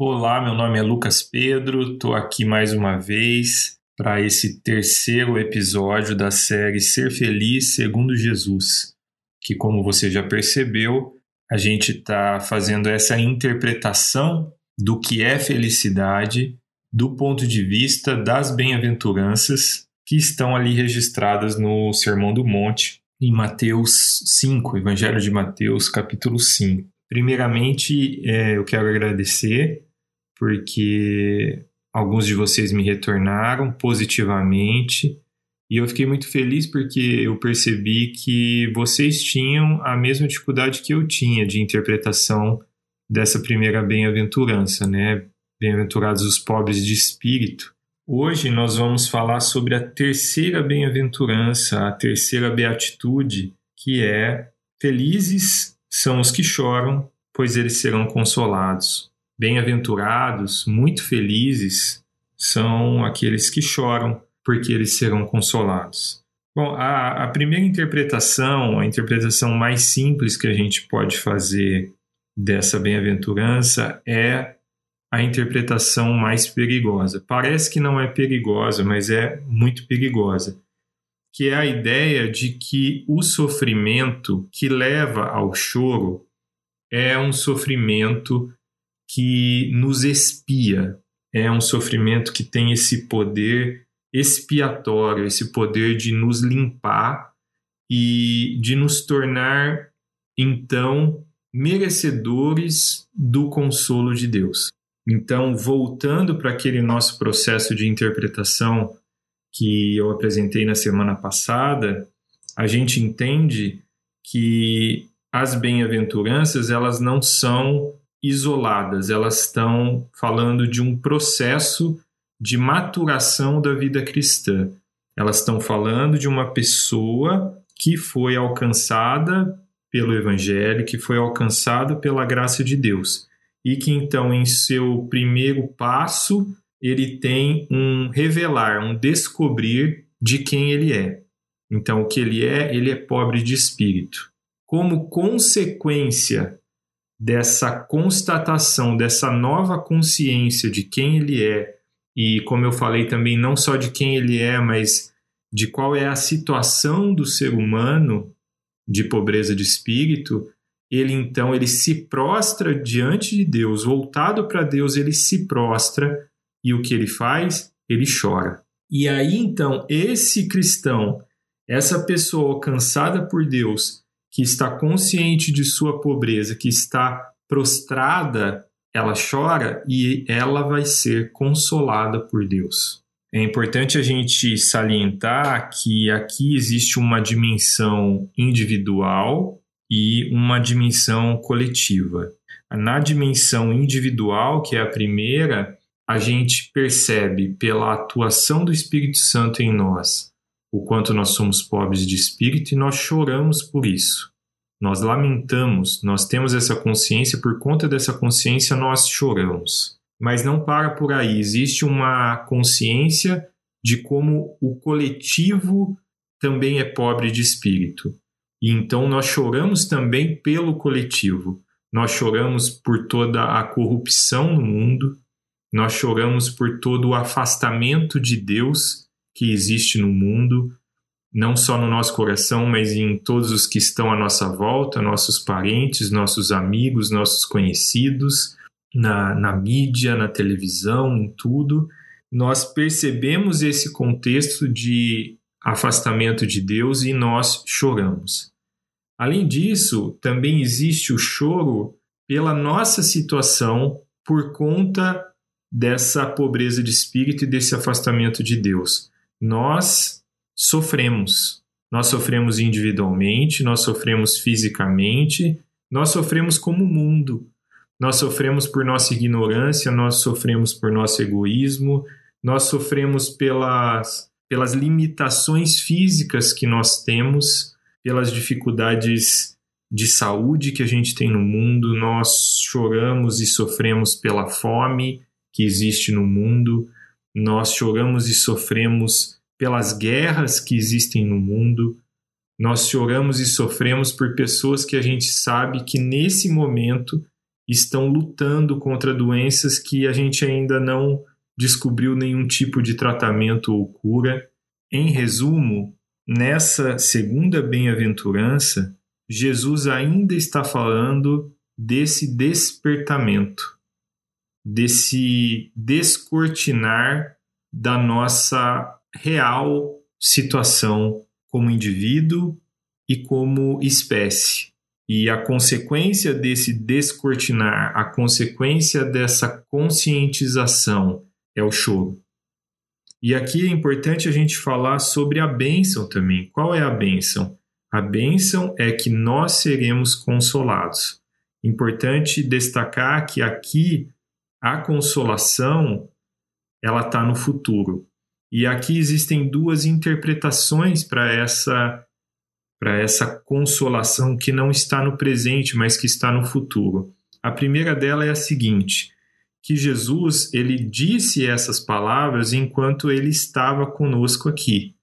Olá, meu nome é Lucas Pedro, estou aqui mais uma vez para esse terceiro episódio da série Ser Feliz segundo Jesus, que, como você já percebeu, a gente está fazendo essa interpretação do que é felicidade do ponto de vista das bem-aventuranças que estão ali registradas no Sermão do Monte, em Mateus 5, Evangelho de Mateus, capítulo 5. Primeiramente, é, eu quero agradecer porque alguns de vocês me retornaram positivamente e eu fiquei muito feliz porque eu percebi que vocês tinham a mesma dificuldade que eu tinha de interpretação dessa primeira bem-aventurança, né? Bem-aventurados os pobres de espírito. Hoje nós vamos falar sobre a terceira bem-aventurança, a terceira beatitude, que é: Felizes são os que choram, pois eles serão consolados. Bem-aventurados, muito felizes, são aqueles que choram, porque eles serão consolados. Bom, a, a, primeira interpretação, a interpretação mais simples que a gente pode fazer dessa bem-aventurança é a interpretação mais perigosa. Parece que não é perigosa, mas é muito perigosa, que é a ideia de que o sofrimento que leva ao choro é um sofrimento que nos expia, é um sofrimento que tem esse poder expiatório, esse poder de nos limpar e de nos tornar, então, merecedores do consolo de Deus. Então, voltando para aquele nosso processo de interpretação que eu apresentei na semana passada, a gente entende que as bem-aventuranças elas não são isoladas, elas estão falando de um processo de maturação da vida cristã. Elas estão falando de uma pessoa que foi alcançada pelo Evangelho, que foi alcançada pela graça de Deus e que então, em seu primeiro passo, ele tem um revelar, um descobrir de quem ele é. Então, o que ele é, ele é pobre de espírito. Como consequência dessa constatação, dessa nova consciência de quem ele é, e como eu falei também, não só de quem ele é, mas de qual é a situação do ser humano de pobreza de espírito, ele então ele se prostra diante de Deus, voltado para Deus, ele se prostra e o que ele faz? Ele chora. E aí então esse cristão, essa pessoa alcançada por Deus, que está consciente de sua pobreza, que está prostrada, ela chora e ela vai ser consolada por Deus. É importante a gente salientar que aqui existe uma dimensão individual e uma dimensão coletiva. Na dimensão individual, que é a primeira, a gente percebe pela atuação do Espírito Santo em nós o quanto nós somos pobres de espírito e nós choramos por isso. Nós lamentamos, nós temos essa consciência, por conta dessa consciência nós choramos. Mas não para por aí, existe uma consciência de como o coletivo também é pobre de espírito. E então nós choramos também pelo coletivo. Nós choramos por toda a corrupção no mundo, nós choramos por todo o afastamento de Deus que existe no mundo, não só no nosso coração, mas em todos os que estão à nossa volta, nossos parentes, nossos amigos, nossos conhecidos, na, na mídia, na televisão, em tudo. Nós percebemos esse contexto de afastamento de Deus e nós choramos. Além disso, também existe o choro pela nossa situação por conta dessa pobreza de espírito e desse afastamento de Deus. Nós sofremos. Nós sofremos individualmente, nós sofremos fisicamente, nós sofremos como mundo. Nós sofremos por nossa ignorância, nós sofremos por nosso egoísmo, nós sofremos pelas pelas limitações físicas que nós temos, pelas dificuldades de saúde que a gente tem no mundo, nós choramos e sofremos pela fome que existe no mundo, nós choramos e sofremos pelas guerras que existem no mundo, nós choramos e sofremos por pessoas que a gente sabe que nesse momento estão lutando contra doenças que a gente ainda não descobriu nenhum tipo de tratamento ou cura. Em resumo, nessa segunda bem-aventurança, Jesus ainda está falando desse despertamento, desse descortinar da nossa real situação como indivíduo e como espécie. E a consequência desse descortinar, a consequência dessa conscientização é o choro. E aqui é importante a gente falar sobre a bênção também. Qual é a bênção? A bênção é que nós seremos consolados. Importante destacar que aqui a consolação ela está no futuro. E aqui existem duas interpretações para essa para essa consolação que não está no presente, mas que está no futuro. A primeira dela é a seguinte: que Jesus ele disse essas palavras enquanto ele estava conosco aqui.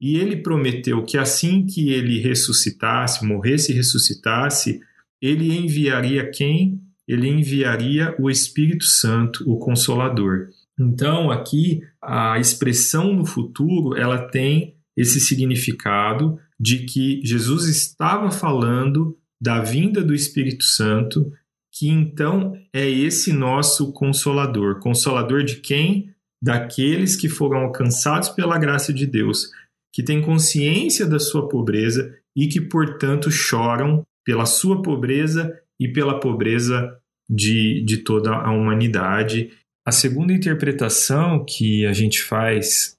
E ele prometeu que assim que ele ressuscitasse, morresse e ressuscitasse, ele enviaria quem? Ele enviaria o Espírito Santo, o Consolador. Então, aqui a expressão no futuro, ela tem esse significado de que Jesus estava falando da vinda do Espírito Santo, que então é esse nosso consolador. Consolador de quem? Daqueles que foram alcançados pela graça de Deus, que têm consciência da sua pobreza e que, portanto, choram pela sua pobreza e pela pobreza de, de toda a humanidade. A segunda interpretação que a gente faz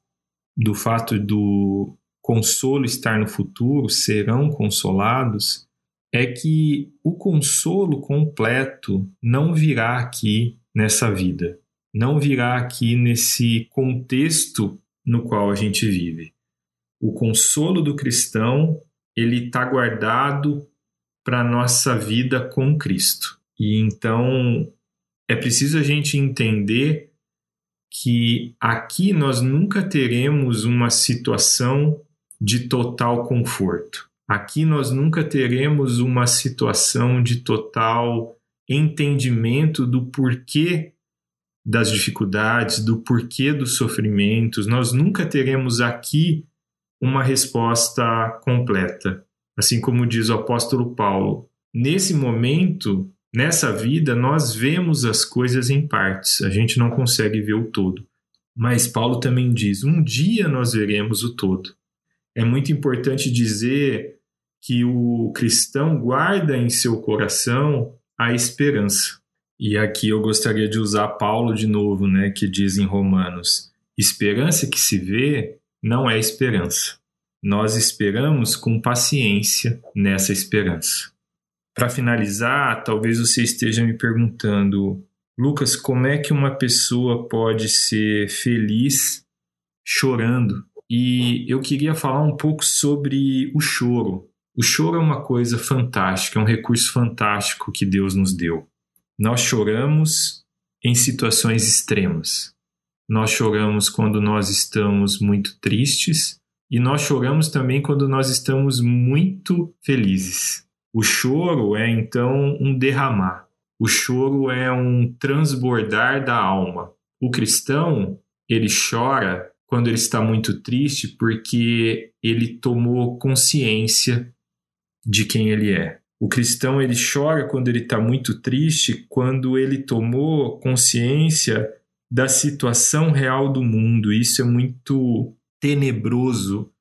do fato do consolo estar no futuro, serão consolados, é que o consolo completo não virá aqui nessa vida, não virá aqui nesse contexto no qual a gente vive. O consolo do cristão, ele está guardado para a nossa vida com Cristo. E então é preciso a gente entender que aqui nós nunca teremos uma situação de total conforto. Aqui nós nunca teremos uma situação de total entendimento do porquê das dificuldades, do porquê dos sofrimentos. Nós nunca teremos aqui uma resposta completa. Assim como diz o apóstolo Paulo, nesse momento, nessa vida, nós vemos as coisas em partes, a gente não consegue ver o todo. Mas Paulo também diz: um dia nós veremos o todo é muito importante dizer que o cristão guarda em seu coração a esperança. E aqui eu gostaria de usar Paulo de novo, né, que diz em Romanos: esperança que se vê não é esperança. Nós esperamos com paciência nessa esperança. Para finalizar, talvez você esteja me perguntando, Lucas, como é que uma pessoa pode ser feliz chorando? E eu queria falar um pouco sobre o choro. O choro é uma coisa fantástica, é um recurso fantástico que Deus nos deu. Nós choramos em situações extremas. Nós choramos quando nós estamos muito tristes e nós choramos também quando nós estamos muito felizes. O choro é então um derramar. O choro é um transbordar da alma. O cristão, ele chora quando ele está muito triste, porque ele tomou consciência de quem ele é. O cristão ele chora quando ele está muito triste, quando ele tomou consciência da situação real do mundo. Isso é muito tenebroso,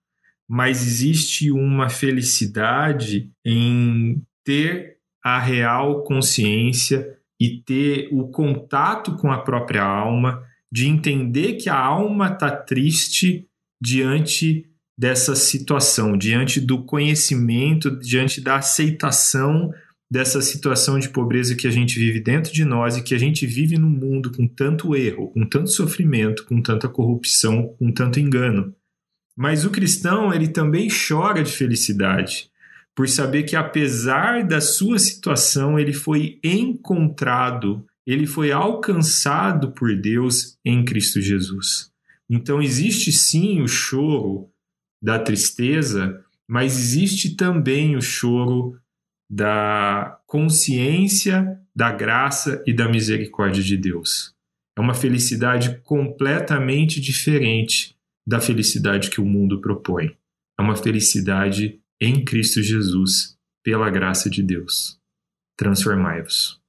mas existe uma felicidade em ter a real consciência e ter o contato com a própria alma de entender que a alma está triste diante dessa situação, diante do conhecimento, diante da aceitação dessa situação de pobreza que a gente vive dentro de nós e que a gente vive no mundo com tanto erro, com tanto sofrimento, com tanta corrupção, com tanto engano. Mas o cristão, ele também chora de felicidade, por saber que apesar da sua situação, ele foi encontrado ele foi alcançado por Deus em Cristo Jesus. Então existe sim o choro da tristeza, mas existe também o choro da consciência da graça e da misericórdia de Deus. É uma felicidade completamente diferente da felicidade que o mundo propõe. É uma felicidade em Cristo Jesus, pela graça de Deus. Transformai-vos.